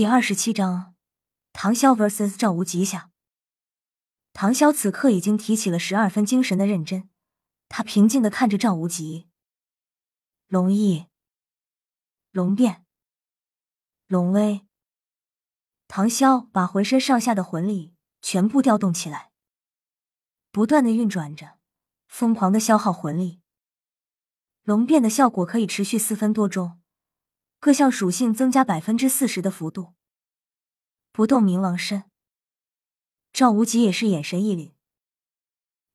第二十七章，唐潇 vs 赵无极下。唐潇此刻已经提起了十二分精神的认真，他平静的看着赵无极。龙翼、龙变、龙威。唐潇把浑身上下的魂力全部调动起来，不断的运转着，疯狂的消耗魂力。龙变的效果可以持续四分多钟。各项属性增加百分之四十的幅度。不动冥王身，赵无极也是眼神一凛，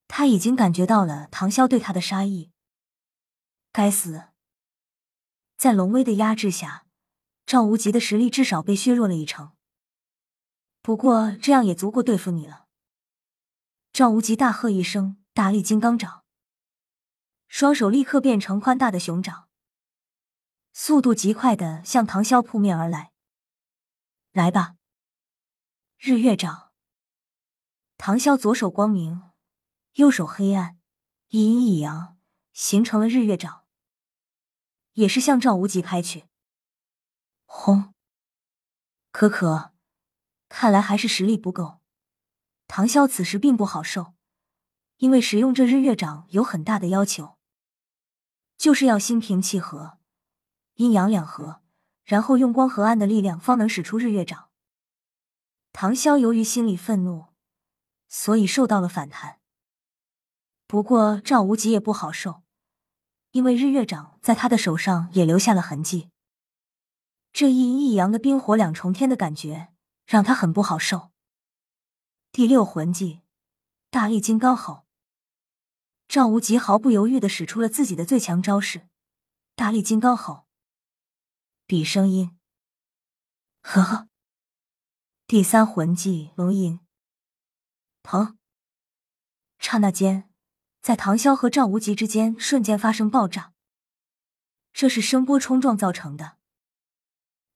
他已经感觉到了唐潇对他的杀意。该死，在龙威的压制下，赵无极的实力至少被削弱了一成。不过这样也足够对付你了。赵无极大喝一声，大力金刚掌，双手立刻变成宽大的熊掌。速度极快的向唐潇扑面而来，来吧！日月掌。唐潇左手光明，右手黑暗，一阴一阳，形成了日月掌，也是向赵无极拍去。轰！可可，看来还是实力不够。唐潇此时并不好受，因为使用这日月掌有很大的要求，就是要心平气和。阴阳两合，然后用光和暗的力量，方能使出日月掌。唐潇由于心里愤怒，所以受到了反弹。不过赵无极也不好受，因为日月掌在他的手上也留下了痕迹。这一阴一阳的冰火两重天的感觉，让他很不好受。第六魂技，大力金刚吼。赵无极毫不犹豫的使出了自己的最强招式——大力金刚吼。比声音，呵呵。第三魂技龙吟，疼！刹那间，在唐潇和赵无极之间瞬间发生爆炸，这是声波冲撞造成的。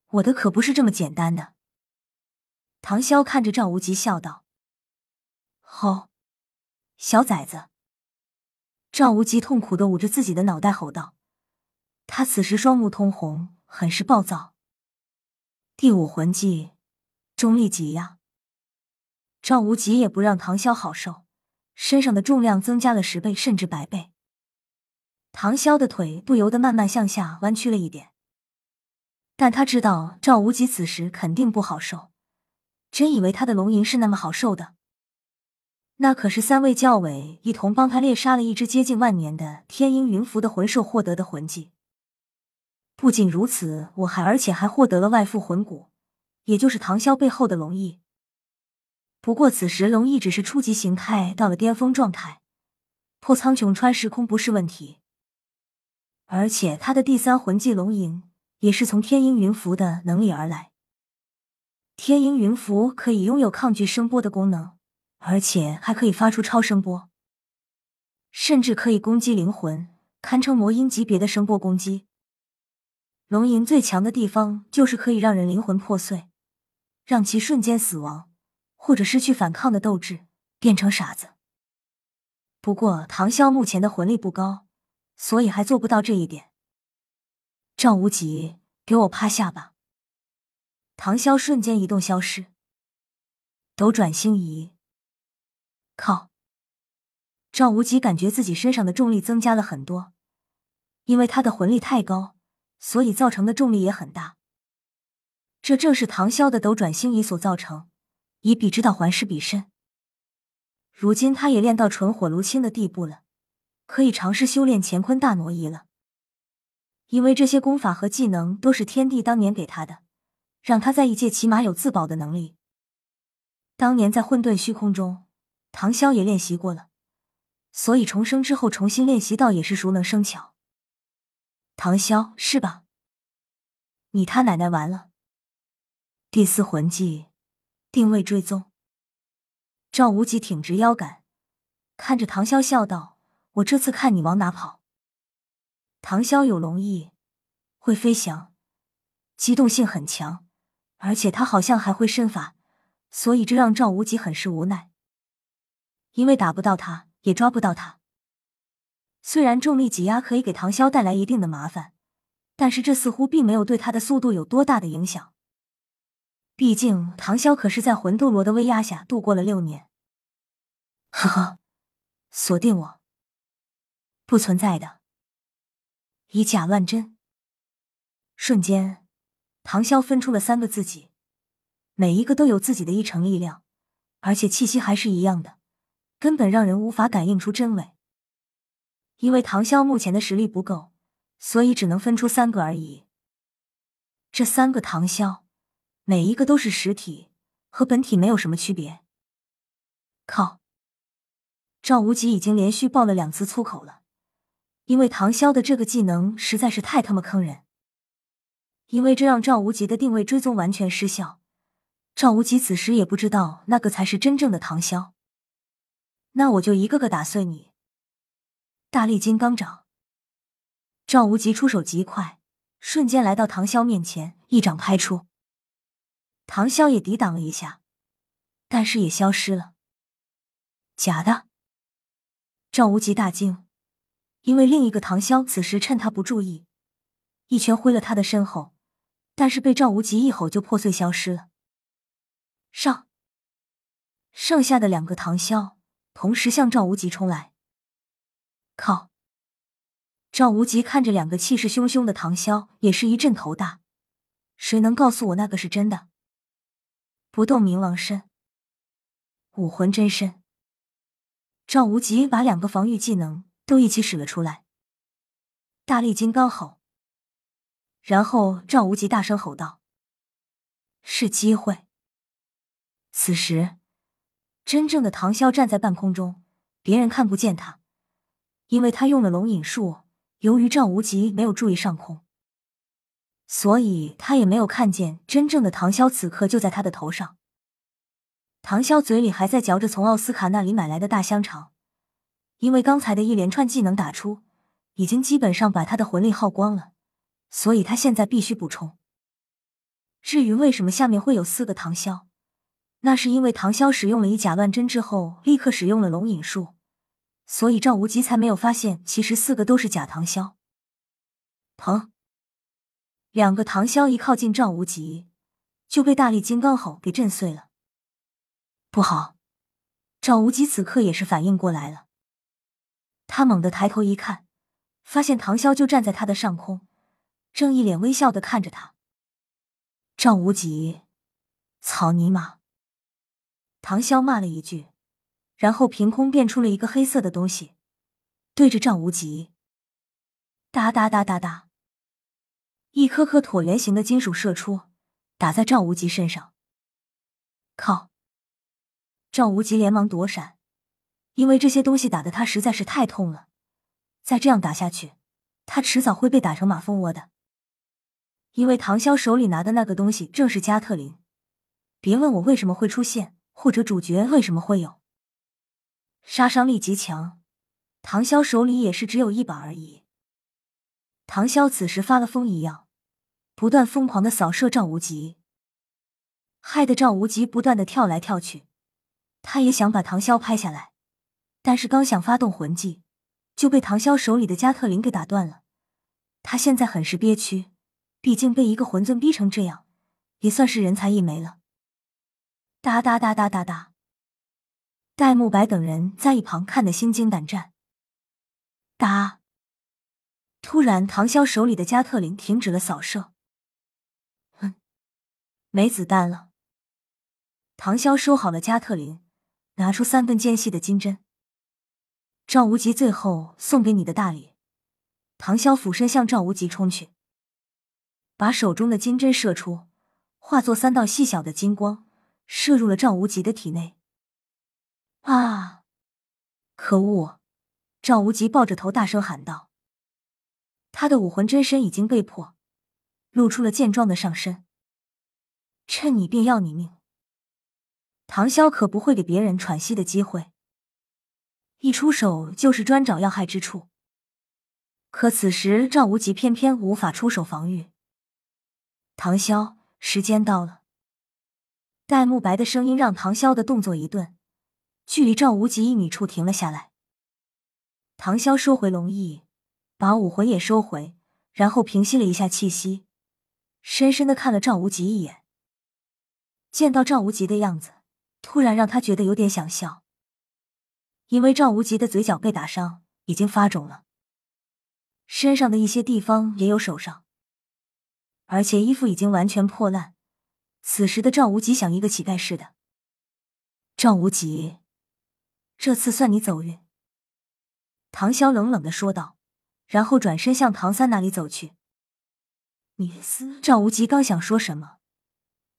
我的可不是这么简单的。唐潇看着赵无极笑道：“吼，小崽子！”赵无极痛苦的捂着自己的脑袋吼道：“他此时双目通红。”很是暴躁。第五魂技，重力挤压。赵无极也不让唐潇好受，身上的重量增加了十倍甚至百倍。唐潇的腿不由得慢慢向下弯曲了一点，但他知道赵无极此时肯定不好受，真以为他的龙吟是那么好受的？那可是三位教委一同帮他猎杀了一只接近万年的天鹰云符的魂兽获得的魂技。不仅如此，我还而且还获得了外附魂骨，也就是唐潇背后的龙翼。不过此时龙翼只是初级形态，到了巅峰状态，破苍穹穿时空不是问题。而且他的第三魂技龙吟也是从天鹰云符的能力而来。天鹰云符可以拥有抗拒声波的功能，而且还可以发出超声波，甚至可以攻击灵魂，堪称魔音级别的声波攻击。龙吟最强的地方就是可以让人灵魂破碎，让其瞬间死亡，或者失去反抗的斗志，变成傻子。不过唐潇目前的魂力不高，所以还做不到这一点。赵无极，给我趴下吧！唐潇瞬间移动消失，斗转星移。靠！赵无极感觉自己身上的重力增加了很多，因为他的魂力太高。所以造成的重力也很大，这正是唐潇的斗转星移所造成。以彼之道还施彼身，如今他也练到纯火炉青的地步了，可以尝试修炼乾坤大挪移了。因为这些功法和技能都是天帝当年给他的，让他在异界起码有自保的能力。当年在混沌虚空中，唐潇也练习过了，所以重生之后重新练习倒也是熟能生巧。唐潇是吧？你他奶奶完了！第四魂技定位追踪。赵无极挺直腰杆，看着唐潇笑道：“我这次看你往哪跑。”唐潇有龙翼，会飞翔，机动性很强，而且他好像还会身法，所以这让赵无极很是无奈，因为打不到他，也抓不到他。虽然重力挤压可以给唐潇带来一定的麻烦，但是这似乎并没有对他的速度有多大的影响。毕竟唐潇可是在魂斗罗的威压下度过了六年。呵呵，锁定我，不存在的，以假乱真。瞬间，唐潇分出了三个自己，每一个都有自己的一成力量，而且气息还是一样的，根本让人无法感应出真伪。因为唐潇目前的实力不够，所以只能分出三个而已。这三个唐潇，每一个都是实体，和本体没有什么区别。靠！赵无极已经连续爆了两次粗口了，因为唐潇的这个技能实在是太他妈坑人。因为这让赵无极的定位追踪完全失效，赵无极此时也不知道那个才是真正的唐潇。那我就一个个打碎你！大力金刚掌，赵无极出手极快，瞬间来到唐潇面前，一掌拍出。唐潇也抵挡了一下，但是也消失了。假的！赵无极大惊，因为另一个唐潇此时趁他不注意，一拳挥了他的身后，但是被赵无极一吼就破碎消失了。上！剩下的两个唐潇同时向赵无极冲来。靠！赵无极看着两个气势汹汹的唐潇，也是一阵头大。谁能告诉我那个是真的？不动明王身，武魂真身。赵无极把两个防御技能都一起使了出来。大力金刚吼，然后赵无极大声吼道：“是机会！”此时，真正的唐潇站在半空中，别人看不见他。因为他用了龙影术，由于赵无极没有注意上空，所以他也没有看见真正的唐潇此刻就在他的头上。唐潇嘴里还在嚼着从奥斯卡那里买来的大香肠，因为刚才的一连串技能打出，已经基本上把他的魂力耗光了，所以他现在必须补充。至于为什么下面会有四个唐潇，那是因为唐潇使用了以假乱真之后，立刻使用了龙影术。所以赵无极才没有发现，其实四个都是假唐萧。砰！两个唐萧一靠近赵无极，就被大力金刚吼给震碎了。不好！赵无极此刻也是反应过来了，他猛地抬头一看，发现唐潇就站在他的上空，正一脸微笑的看着他。赵无极，草泥马！唐潇骂了一句。然后凭空变出了一个黑色的东西，对着赵无极，哒哒哒哒哒，一颗颗椭圆形的金属射出，打在赵无极身上。靠！赵无极连忙躲闪，因为这些东西打的他实在是太痛了。再这样打下去，他迟早会被打成马蜂窝的。因为唐潇手里拿的那个东西正是加特林，别问我为什么会出现，或者主角为什么会有。杀伤力极强，唐潇手里也是只有一把而已。唐潇此时发了疯一样，不断疯狂的扫射赵无极，害得赵无极不断的跳来跳去。他也想把唐潇拍下来，但是刚想发动魂技，就被唐潇手里的加特林给打断了。他现在很是憋屈，毕竟被一个魂尊逼成这样，也算是人才一枚了。哒哒哒哒哒哒。戴沐白等人在一旁看得心惊胆战。哒！突然，唐潇手里的加特林停止了扫射。哼，没子弹了。唐潇收好了加特林，拿出三分间隙的金针。赵无极最后送给你的大礼。唐潇俯身向赵无极冲去，把手中的金针射出，化作三道细小的金光，射入了赵无极的体内。啊！可恶！赵无极抱着头大声喊道：“他的武魂真身已经被破，露出了健壮的上身。趁你便要你命！”唐潇可不会给别人喘息的机会，一出手就是专找要害之处。可此时赵无极偏偏无法出手防御。唐潇，时间到了！戴沐白的声音让唐潇的动作一顿。距离赵无极一米处停了下来。唐潇收回龙翼，把武魂也收回，然后平息了一下气息，深深的看了赵无极一眼。见到赵无极的样子，突然让他觉得有点想笑，因为赵无极的嘴角被打伤，已经发肿了，身上的一些地方也有手伤，而且衣服已经完全破烂。此时的赵无极像一个乞丐似的。赵无极，这次算你走运。”唐潇冷冷的说道，然后转身向唐三那里走去。你死！赵无极刚想说什么，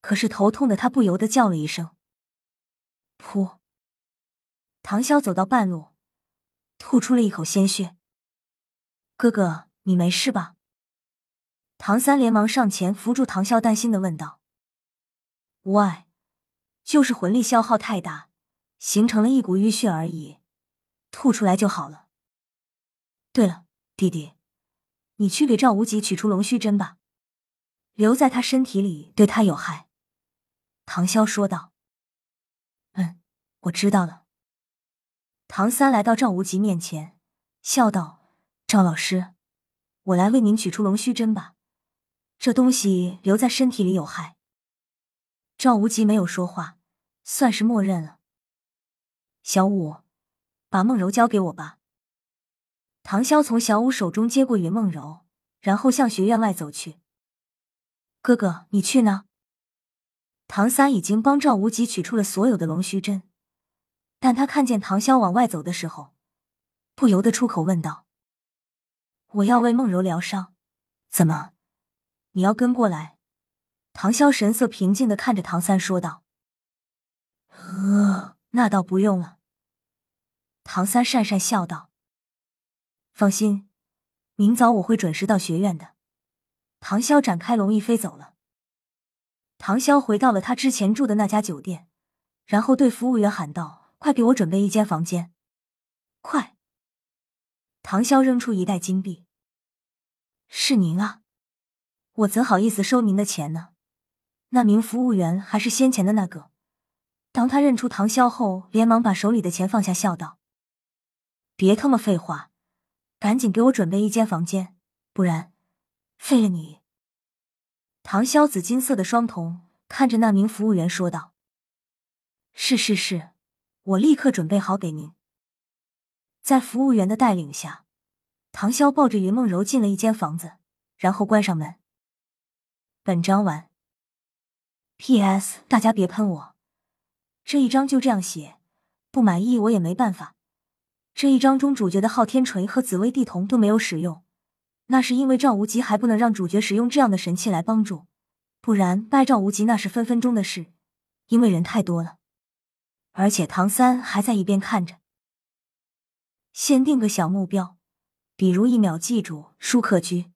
可是头痛的他不由得叫了一声。噗！唐潇走到半路，吐出了一口鲜血。哥哥，你没事吧？唐三连忙上前扶住唐潇，担心的问道。无碍，就是魂力消耗太大，形成了一股淤血而已，吐出来就好了。对了，弟弟，你去给赵无极取出龙须针吧。留在他身体里对他有害，唐潇说道。嗯，我知道了。唐三来到赵无极面前，笑道：“赵老师，我来为您取出龙须针吧。这东西留在身体里有害。”赵无极没有说话，算是默认了。小五，把梦柔交给我吧。唐潇从小五手中接过云梦柔，然后向学院外走去。哥哥，你去呢？唐三已经帮赵无极取出了所有的龙须针，但他看见唐潇往外走的时候，不由得出口问道：“我要为梦柔疗伤，怎么，你要跟过来？”唐潇神色平静的看着唐三说道：“呃，那倒不用了。”唐三讪讪笑道：“放心，明早我会准时到学院的。”唐潇展开龙翼飞走了。唐潇回到了他之前住的那家酒店，然后对服务员喊道：“快给我准备一间房间，快！”唐潇扔出一袋金币：“是您啊，我怎好意思收您的钱呢？”那名服务员还是先前的那个。当他认出唐潇后，连忙把手里的钱放下，笑道：“别他妈废话，赶紧给我准备一间房间，不然……”废了你！唐潇紫金色的双瞳看着那名服务员说道：“是是是，我立刻准备好给您。”在服务员的带领下，唐潇抱着云梦柔进了一间房子，然后关上门。本章完。P.S. 大家别喷我，这一章就这样写，不满意我也没办法。这一章中主角的昊天锤和紫薇地瞳都没有使用。那是因为赵无极还不能让主角使用这样的神器来帮助，不然拜赵无极那是分分钟的事。因为人太多了，而且唐三还在一边看着。先定个小目标，比如一秒记住舒克居。